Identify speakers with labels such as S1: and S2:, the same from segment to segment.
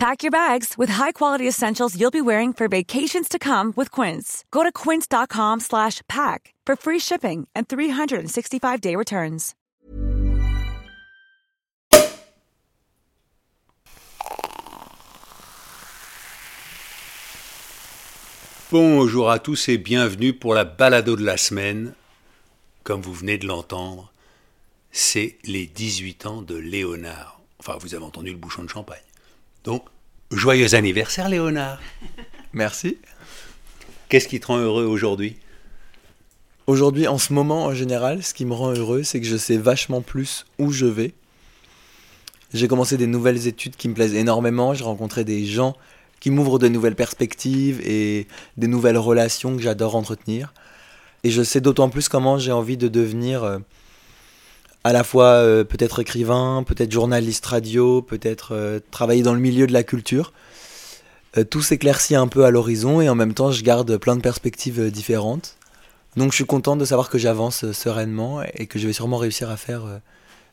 S1: Pack your bags with high-quality essentials you'll be wearing for vacations to come with Quince. Go to quince.com slash pack for free shipping and 365-day returns.
S2: Bonjour à tous et bienvenue pour la balado de la semaine. Comme vous venez de l'entendre, c'est les 18 ans de Léonard. Enfin, vous avez entendu le bouchon de champagne. Donc, joyeux anniversaire Léonard.
S3: Merci.
S2: Qu'est-ce qui te rend heureux aujourd'hui?
S3: Aujourd'hui, en ce moment, en général, ce qui me rend heureux, c'est que je sais vachement plus où je vais. J'ai commencé des nouvelles études qui me plaisent énormément. J'ai rencontré des gens qui m'ouvrent de nouvelles perspectives et des nouvelles relations que j'adore entretenir. Et je sais d'autant plus comment j'ai envie de devenir euh, à la fois euh, peut-être écrivain, peut-être journaliste radio, peut-être euh, travailler dans le milieu de la culture. Euh, tout s'éclaircit un peu à l'horizon et en même temps je garde plein de perspectives différentes. Donc je suis content de savoir que j'avance sereinement et que je vais sûrement réussir à faire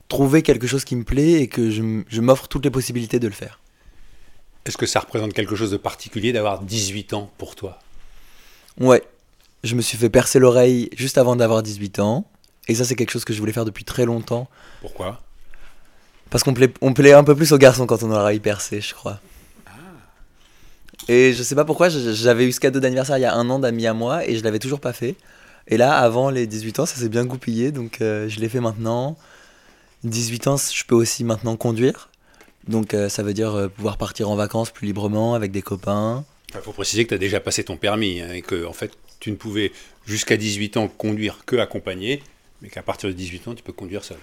S3: trouver quelque chose qui me plaît et que je, je m'offre toutes les possibilités de le faire.
S2: Est-ce que ça représente quelque chose de particulier d'avoir 18 ans pour toi?
S3: Ouais, je me suis fait percer l'oreille juste avant d'avoir 18 ans. Et ça, c'est quelque chose que je voulais faire depuis très longtemps.
S2: Pourquoi?
S3: Parce qu'on plaît, on plaît un peu plus aux garçons quand on a l'oreille percée, je crois. Et je sais pas pourquoi, j'avais eu ce cadeau d'anniversaire il y a un an d'amis à moi et je l'avais toujours pas fait. Et là, avant les 18 ans, ça s'est bien goupillé, donc euh, je l'ai fait maintenant. 18 ans, je peux aussi maintenant conduire. Donc euh, ça veut dire euh, pouvoir partir en vacances plus librement avec des copains.
S2: Il faut préciser que tu as déjà passé ton permis hein, et que en fait, tu ne pouvais jusqu'à 18 ans conduire que accompagné, mais qu'à partir de 18 ans, tu peux conduire seul.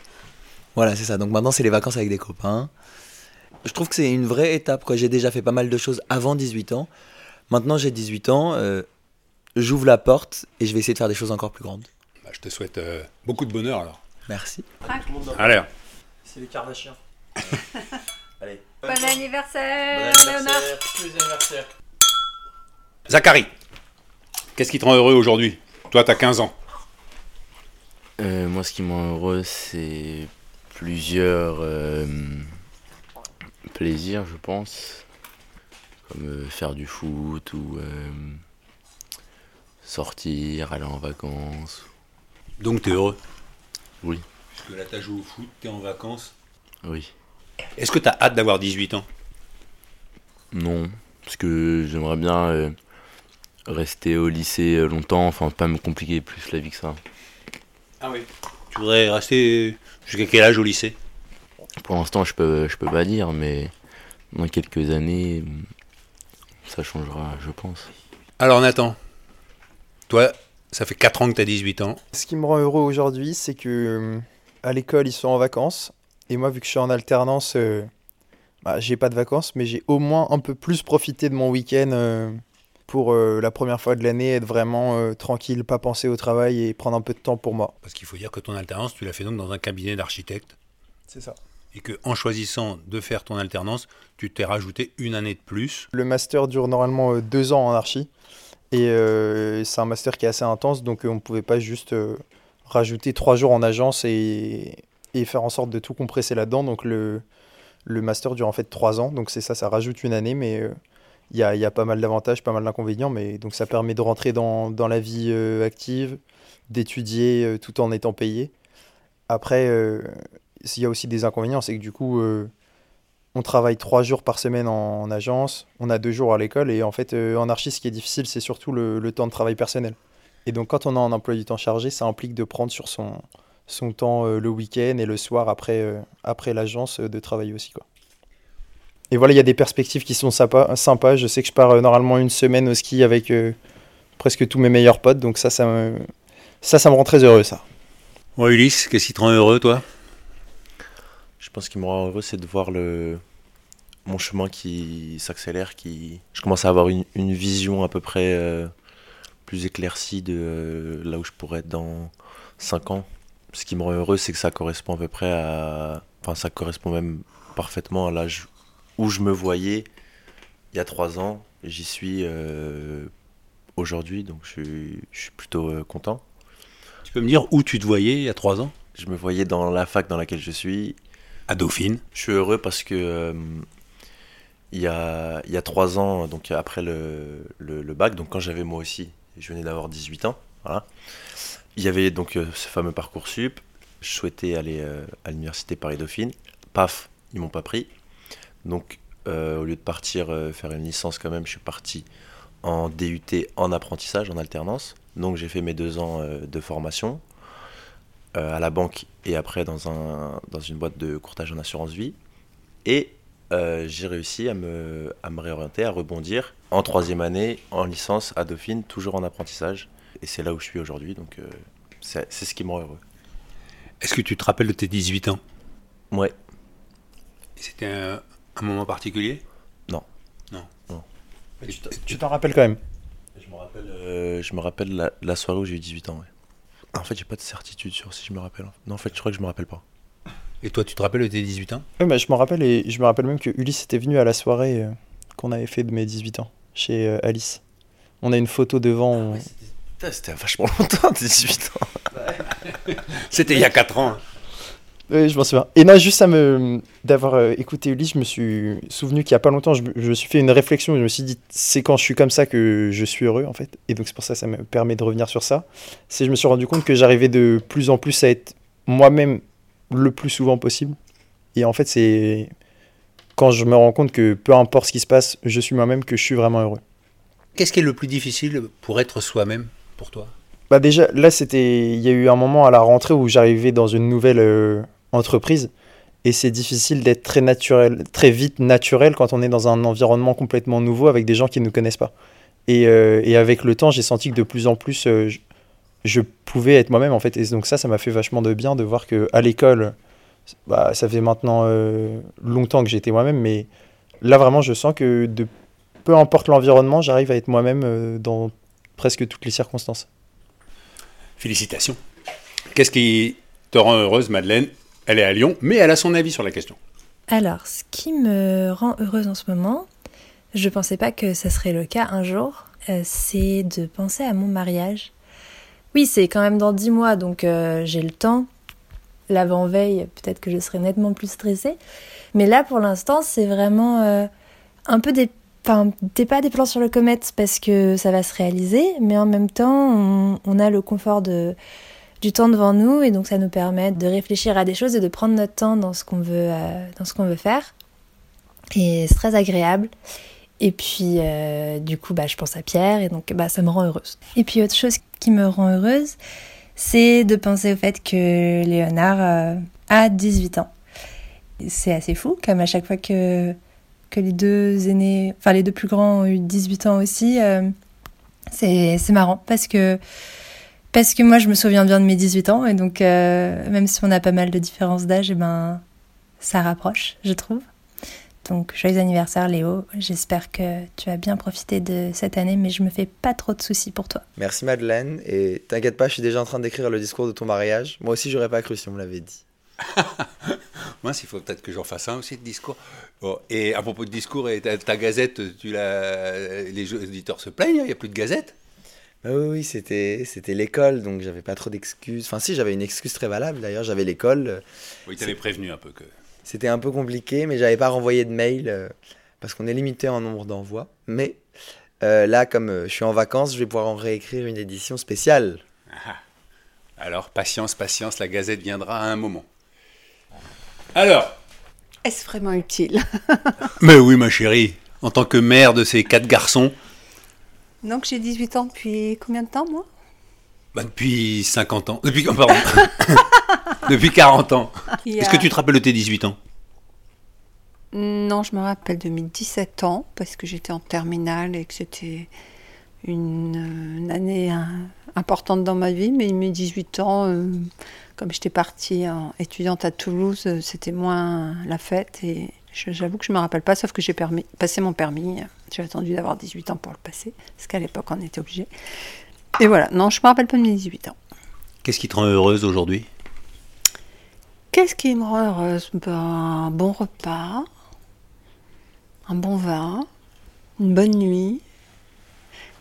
S3: Voilà, c'est ça. Donc maintenant, c'est les vacances avec des copains. Je trouve que c'est une vraie étape. J'ai déjà fait pas mal de choses avant 18 ans. Maintenant, j'ai 18 ans. euh, J'ouvre la porte et je vais essayer de faire des choses encore plus grandes.
S2: Bah, je te souhaite euh, beaucoup de bonheur alors.
S3: Merci.
S2: Allez,
S3: C'est les Kardashians. Allez.
S4: Bon anniversaire, Léonard.
S2: Zachary, qu'est-ce qui te rend heureux aujourd'hui? Toi, tu as 15 ans.
S5: Euh, moi, ce qui me rend heureux, c'est plusieurs euh, plaisirs, je pense. Comme euh, faire du foot ou euh, sortir, aller en vacances.
S2: Donc, tu es heureux?
S5: Oui,
S2: Parce que là, tu as joué au foot, tu es en vacances.
S5: oui.
S2: Est-ce que tu as hâte d'avoir 18 ans?
S5: Non, parce que j'aimerais bien euh, rester au lycée longtemps, enfin pas me compliquer plus la vie que ça.
S2: Ah oui. Tu voudrais rester jusqu'à quel âge au lycée?
S5: Pour l'instant, je peux, je peux pas dire, mais dans quelques années, ça changera, je pense.
S2: Alors, Nathan, toi, ça fait 4 ans que tu as 18 ans.
S6: Ce qui me rend heureux aujourd'hui, c'est que euh, à l'école, ils sont en vacances. Et moi, vu que je suis en alternance, euh, bah, j'ai pas de vacances, mais j'ai au moins un peu plus profité de mon week-end euh, pour euh, la première fois de l'année, être vraiment euh, tranquille, pas penser au travail et prendre un peu de temps pour moi.
S2: Parce qu'il faut dire que ton alternance, tu l'as fait donc dans un cabinet d'architecte.
S6: C'est ça.
S2: Et que en choisissant de faire ton alternance, tu t'es rajouté une année de plus.
S6: Le master dure normalement euh, deux ans en archi. Et c'est un master qui est assez intense, donc on ne pouvait pas juste rajouter trois jours en agence et, et faire en sorte de tout compresser là-dedans. Donc le, le master dure en fait trois ans, donc c'est ça, ça rajoute une année, mais euh, il y, a, pas mal d'avantages, pas mal d'inconvénients, mais donc ça permet de rentrer dans, la vie euh, active, d'étudier euh, tout en étant payé. Après, euh, il y a aussi des inconvénients, c'est que du coup, on travaille trois jours par semaine en, en agence, on a deux jours à l'école, et en fait, en archi, ce qui est difficile, c'est surtout le, temps de travail personnel. Et donc, quand on a un emploi du temps chargé, ça implique de prendre sur son, son temps le week-end et le soir après, après l'agence de travailler aussi. Quoi. Et voilà, il y a des perspectives qui sont sympas. Je sais que je pars euh, normalement une semaine au ski avec euh, presque tous mes meilleurs potes, donc ça, ça me, ça, ça me rend très heureux, ça.
S2: Bon, Ulysse, qu'est-ce qui te rend heureux, toi?
S7: Je pense qu'il me rend heureux, c'est de voir le mon chemin qui s'accélère, qui je commence à avoir une, une vision à peu près euh, plus éclaircie de euh, là où je pourrais être dans 5 ans. ce qui me rend heureux, c'est que ça correspond à peu près à. Enfin, ça correspond même parfaitement à l'âge où je me voyais il y a trois ans. J'y suis euh, aujourd'hui, donc je suis, je suis plutôt euh, content.
S2: Tu peux me dire où tu te voyais il y a trois ans?
S7: Je me voyais dans la fac dans laquelle je suis.
S2: À Dauphine.
S7: Je suis heureux parce que euh, il, y a, il y a trois ans, donc après le, le, le bac, donc quand j'avais moi aussi, je venais d'avoir 18 ans, voilà. Il y avait donc ce fameux parcours sup. Je souhaitais aller à l'université Paris-Dauphine. Paf, ils m'ont pas pris. Donc, euh, au lieu de partir euh, faire une licence quand même, je suis parti en DUT en apprentissage, en alternance. Donc, j'ai fait mes deux ans euh, de formation à la banque et après dans, un, dans une boîte de courtage en assurance vie. Et j'ai réussi à me, à me réorienter, à rebondir en troisième année, en licence à Dauphine, toujours en apprentissage. Et c'est là où je suis aujourd'hui, donc c'est c'est ce qui me rend heureux.
S2: Est-ce que tu te rappelles de tes 18 ans?
S7: Ouais,
S2: C'était un, un moment particulier?
S7: Non.
S2: Non.
S7: Non.
S2: Tu-
S6: t'en rappelles quand même?
S7: Je me rappelle, euh, je me rappelle la, la soirée où j'ai eu 18 ans. ouais. En fait, j'ai pas de certitude sur si je me rappelle. Non, en fait, je crois que je me rappelle pas.
S2: Et toi, tu te rappelles de tes 18 ans?
S6: Oui, bah, je me rappelle et je me rappelle même que Ulysse était venu à la soirée euh, qu'on avait fait de mes 18 ans chez euh, Alice. On a une photo devant. on-
S7: Putain, c'était vachement longtemps, 18 ans.
S2: C'était il y a 4 ans.
S6: Oui, je m'en souviens. Et là, juste à me d'avoir euh, écouté Ulysse, je me suis souvenu qu'il y a pas longtemps, je, me- je me suis fait une réflexion. Je me suis dit, c'est quand je suis comme ça que je suis heureux, en fait. Et donc, c'est pour ça que ça me permet de revenir sur ça. C'est que je me suis rendu compte que j'arrivais de plus en plus à être moi-même le plus souvent possible. Et en fait, c'est quand je me rends compte que peu importe ce qui se passe, je suis moi-même, que je suis vraiment heureux.
S2: Qu'est-ce qui est le plus difficile pour être soi-même pour toi?
S6: Bah déjà, là, c'était, il y a eu un moment à la rentrée où j'arrivais dans une nouvelle euh, entreprise et c'est difficile d'être très naturel, très vite naturel quand on est dans un environnement complètement nouveau avec des gens qui ne nous connaissent pas. Et, euh, et avec le temps, j'ai senti que de plus en plus, euh, je, pouvais être moi-même en fait. Et donc ça, ça m'a fait vachement de bien de voir que à l'école, bah, ça fait maintenant euh, longtemps que j'étais moi-même, mais là vraiment, je sens que peu importe l'environnement, j'arrive à être moi-même dans presque toutes les circonstances.
S2: Félicitations. Qu'est-ce qui te rend heureuse, Madeleine Elle est à Lyon, mais elle a son avis sur la question.
S8: Alors, ce qui me rend heureuse en ce moment, je pensais pas que ça serait le cas un jour, euh, c'est de penser à mon mariage. Oui, c'est quand même dans dix mois, donc euh, j'ai le temps. L'avant-veille, peut-être que je serai nettement plus stressée. Mais là, pour l'instant, c'est vraiment euh, un peu des... Enfin, t'es pas des plans sur le comète parce que ça va se réaliser, mais en même temps, on a le confort de, du temps devant nous et donc ça nous permet de réfléchir à des choses et de prendre notre temps dans ce qu'on veut, euh, dans ce qu'on veut faire. Et c'est très agréable. Et puis, euh, du coup, bah, je pense à Pierre et donc bah, ça me rend heureuse. Et puis, autre chose qui me rend heureuse, c'est de penser au fait que Léonard euh, a 18 ans. C'est assez fou, comme à chaque fois que, que les deux aînés, enfin les deux plus grands ont eu 18 ans aussi, euh, c'est marrant parce que parce que moi, je me souviens bien de mes 18 ans, et donc, euh, même si on a pas mal de différences d'âge, eh ben, ça rapproche, je trouve. Donc, joyeux anniversaire, Léo. J'espère que tu as bien profité de cette année, mais je me fais pas trop de soucis pour toi.
S3: Merci Madeleine, et t'inquiète pas, je suis déjà en train d'écrire le discours de ton mariage. Moi aussi, j'aurais pas cru si on me l'avait dit.
S2: Moi, il faut peut-être que j'en fasse un aussi de discours. Bon, et à propos de discours, et ta, ta gazette, tu les auditeurs se plaignent, hein, il n'y a plus de gazette
S3: Bah oui, oui, c'était, c'était l'école, donc j'avais pas trop d'excuses. Enfin, si, j'avais une excuse très valable d'ailleurs, j'avais l'école.
S2: Oui, tu avais prévenu un peu que.
S3: C'était un peu compliqué, mais j'avais pas renvoyé de mail euh, parce qu'on est limité en nombre d'envois. Mais euh, là, comme euh, je suis en vacances, je vais pouvoir en réécrire une édition spéciale.
S2: Ah. Alors, patience, patience, la gazette viendra à un moment. Alors,
S4: Est-ce vraiment utile?
S2: Mais oui, ma chérie, en tant que mère de ces quatre garçons,
S4: Donc j'ai 18 ans depuis combien de temps, moi?
S2: Bah, depuis 50 ans, depuis, oh, pardon, depuis 40 ans. Est-ce que tu te rappelles de tes 18 ans?
S4: Non, je me rappelle de mes 17 ans, parce que j'étais en terminale et que c'était une, une année hein, importante dans ma vie, mais mes 18 ans, euh, comme j'étais partie en étudiante à Toulouse, euh, c'était moins la fête et j'avoue que je me rappelle pas, sauf que j'ai permis- passé mon permis. J'ai attendu d'avoir 18 ans pour le passer, parce qu'à l'époque on était obligé. Et voilà, non, je me rappelle pas de mes 18 ans.
S2: Qu'est-ce qui te rend heureuse aujourd'hui?
S4: Qu'est-ce qui me rend heureuse? Ben, Un bon repas, un bon vin, une bonne nuit.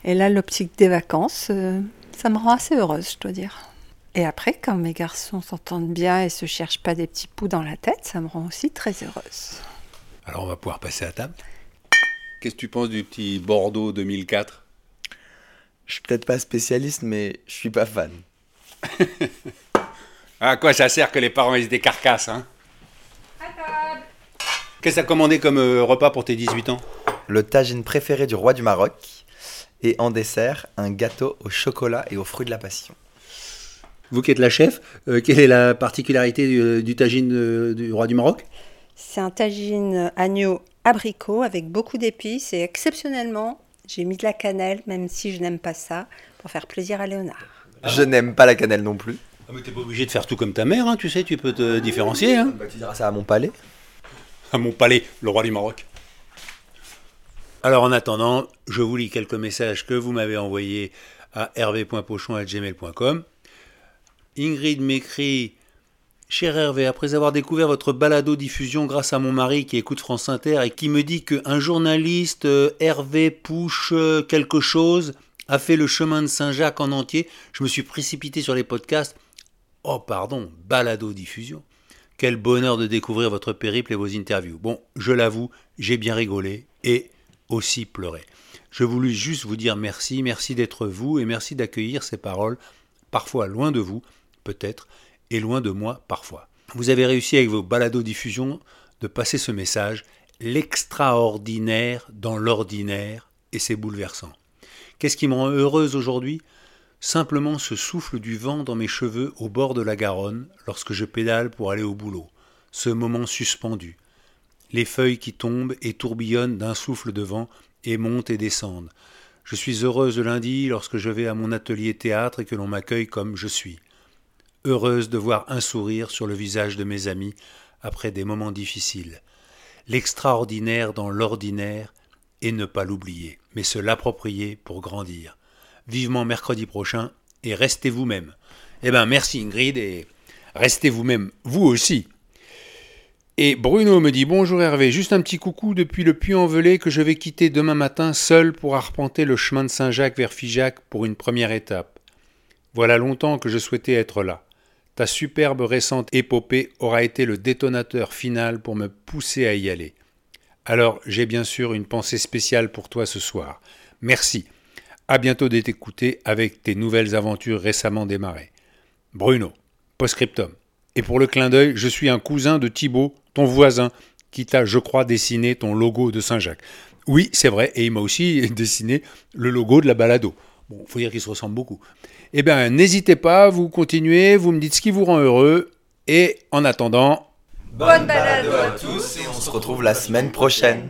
S4: Et là, l'optique des vacances, euh, ça me rend assez heureuse, je dois dire. Et après, quand mes garçons s'entendent bien et se cherchent pas des petits poux dans la tête, ça me rend aussi très heureuse.
S2: Alors on va pouvoir passer à table. Qu'est-ce que tu penses du petit Bordeaux 2004
S3: Je suis peut-être pas spécialiste, mais je suis pas fan.
S2: À quoi ça sert que les parents aient des carcasses, hein? Qu'est-ce que t'as commandé comme euh, repas pour tes 18 ans?
S3: Le tagine préféré du roi du Maroc. Et en dessert, un gâteau au chocolat et aux fruits de la passion.
S2: Vous qui êtes la chef, euh, quelle est la particularité du, du tagine euh, du roi du Maroc?
S4: C'est un tagine agneau abricot avec beaucoup d'épices et exceptionnellement, j'ai mis de la cannelle, même si je n'aime pas ça, pour faire plaisir à Léonard.
S3: Je n'aime pas la cannelle non plus.
S2: ah, mais t'es pas obligé de faire tout comme ta mère, hein, tu sais, tu peux te différencier. Hein
S3: Bah, tu diras ça à mon palais.
S2: à mon palais, le roi du Maroc. Alors en attendant, je vous lis quelques messages que vous m'avez envoyés à hervé.pochon.gmail.com. Ingrid m'écrit Cher Hervé, après avoir découvert votre balado-diffusion grâce à mon mari qui écoute France Inter et qui me dit qu'un journaliste, euh, Hervé Pouche euh, quelque chose, a fait le chemin de Saint-Jacques en entier, je me suis précipité sur les podcasts. Oh pardon, balado-diffusion. Quel bonheur de découvrir votre périple et vos interviews. Bon, je l'avoue, j'ai bien rigolé et aussi pleuré. Je voulus juste vous dire merci, merci d'être vous et merci d'accueillir ces paroles, parfois loin de vous, peut-être, et loin de moi, parfois. Vous avez réussi avec vos balados-diffusions de passer ce message, l'extraordinaire dans l'ordinaire, et c'est bouleversant. Qu'est-ce qui me rend heureuse aujourd'hui? Simplement ce souffle du vent dans mes cheveux au bord de la Garonne lorsque je pédale pour aller au boulot. Ce moment suspendu. Les feuilles qui tombent et tourbillonnent d'un souffle de vent et montent et descendent. Je suis heureuse le lundi lorsque je vais à mon atelier théâtre et que l'on m'accueille comme je suis. Heureuse de voir un sourire sur le visage de mes amis après des moments difficiles. L'extraordinaire dans l'ordinaire et ne pas l'oublier, mais se l'approprier pour grandir. Vivement mercredi prochain et restez vous-même. Eh ben merci Ingrid et restez vous-même, vous aussi. Et Bruno me dit Bonjour Hervé, juste un petit coucou depuis le Puy-en-Velay que je vais quitter demain matin seul pour arpenter le chemin de Saint-Jacques vers Figeac pour une première étape. Voilà longtemps que je souhaitais être là. Ta superbe récente épopée aura été le détonateur final pour me pousser à y aller. Alors j'ai bien sûr une pensée spéciale pour toi ce soir. Merci. À bientôt d'être écouté avec tes nouvelles aventures récemment démarrées. Bruno, postscriptum. Et pour le clin d'œil, je suis un cousin de Thibaut, ton voisin, qui t'a, je crois, dessiné ton logo de Saint-Jacques. Oui, c'est vrai, et il m'a aussi dessiné le logo de la balado. Bon, faut dire qu'ils se ressemblent beaucoup. Eh bien, n'hésitez pas, vous continuez, vous me dites ce qui vous rend heureux, et en attendant,
S3: Bonne balade à tous et on se retrouve la semaine prochaine.